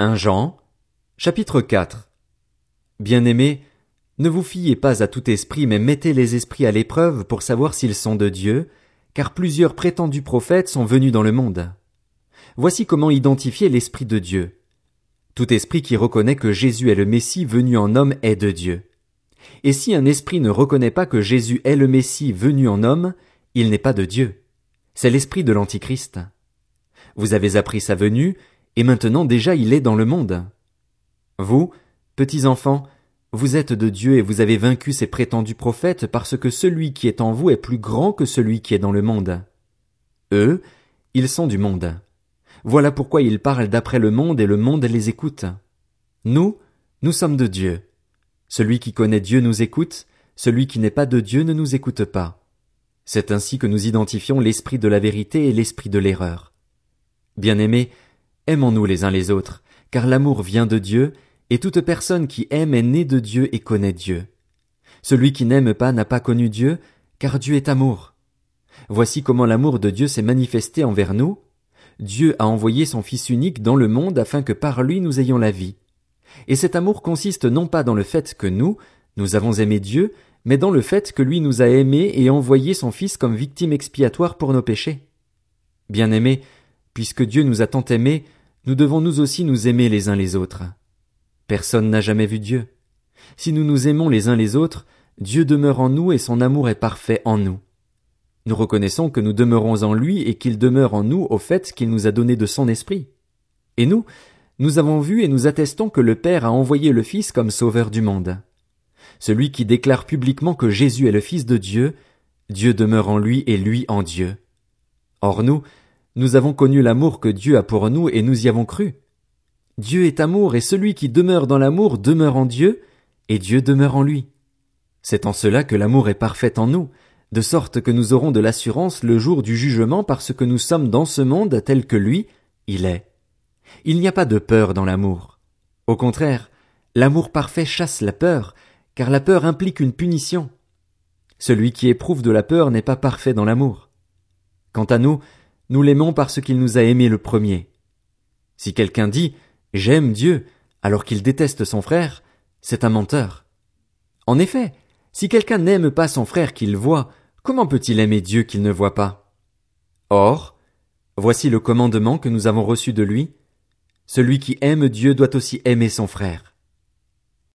1 Jean, chapitre 4 Bien-aimés, ne vous fiez pas à tout esprit, mais mettez les esprits à l'épreuve pour savoir s'ils sont de Dieu, car plusieurs prétendus prophètes sont venus dans le monde. Voici comment identifier l'esprit de Dieu. Tout esprit qui reconnaît que Jésus est le Messie venu en homme est de Dieu. Et si un esprit ne reconnaît pas que Jésus est le Messie venu en homme, il n'est pas de Dieu. C'est l'esprit de l'Antichrist. Vous avez appris sa venue, et maintenant déjà il est dans le monde. Vous, petits enfants, vous êtes de Dieu et vous avez vaincu ces prétendus prophètes parce que celui qui est en vous est plus grand que celui qui est dans le monde. Eux, ils sont du monde. Voilà pourquoi ils parlent d'après le monde et le monde les écoute. Nous, nous sommes de Dieu. Celui qui connaît Dieu nous écoute, celui qui n'est pas de Dieu ne nous écoute pas. C'est ainsi que nous identifions l'esprit de la vérité et l'esprit de l'erreur. Bien-aimés, Aimons-nous les uns les autres, car l'amour vient de Dieu, et toute personne qui aime est née de Dieu et connaît Dieu. Celui qui n'aime pas n'a pas connu Dieu, car Dieu est amour. Voici comment l'amour de Dieu s'est manifesté envers nous. Dieu a envoyé son Fils unique dans le monde afin que par lui nous ayons la vie. Et cet amour consiste non pas dans le fait que nous, nous avons aimé Dieu, mais dans le fait que lui nous a aimés et envoyé son Fils comme victime expiatoire pour nos péchés. Bien-aimés, Puisque Dieu nous a tant aimés, nous devons nous aussi nous aimer les uns les autres. Personne n'a jamais vu Dieu. Si nous nous aimons les uns les autres, Dieu demeure en nous et son amour est parfait en nous. Nous reconnaissons que nous demeurons en lui et qu'il demeure en nous au fait qu'il nous a donné de son esprit. Et nous, nous avons vu et nous attestons que le Père a envoyé le Fils comme sauveur du monde. Celui qui déclare publiquement que Jésus est le Fils de Dieu, Dieu demeure en lui et lui en Dieu. Or nous, nous avons connu l'amour que Dieu a pour nous et nous y avons cru. Dieu est amour et celui qui demeure dans l'amour demeure en Dieu et Dieu demeure en lui. C'est en cela que l'amour est parfait en nous, de sorte que nous aurons de l'assurance le jour du jugement parce que nous sommes dans ce monde tel que lui, il est. Il n'y a pas de peur dans l'amour. Au contraire, l'amour parfait chasse la peur, car la peur implique une punition. Celui qui éprouve de la peur n'est pas parfait dans l'amour. Quant à nous, nous l'aimons parce qu'il nous a aimés le premier. Si quelqu'un dit J'aime Dieu alors qu'il déteste son frère, c'est un menteur. En effet, si quelqu'un n'aime pas son frère qu'il voit, comment peut-il aimer Dieu qu'il ne voit pas? Or, voici le commandement que nous avons reçu de lui. Celui qui aime Dieu doit aussi aimer son frère.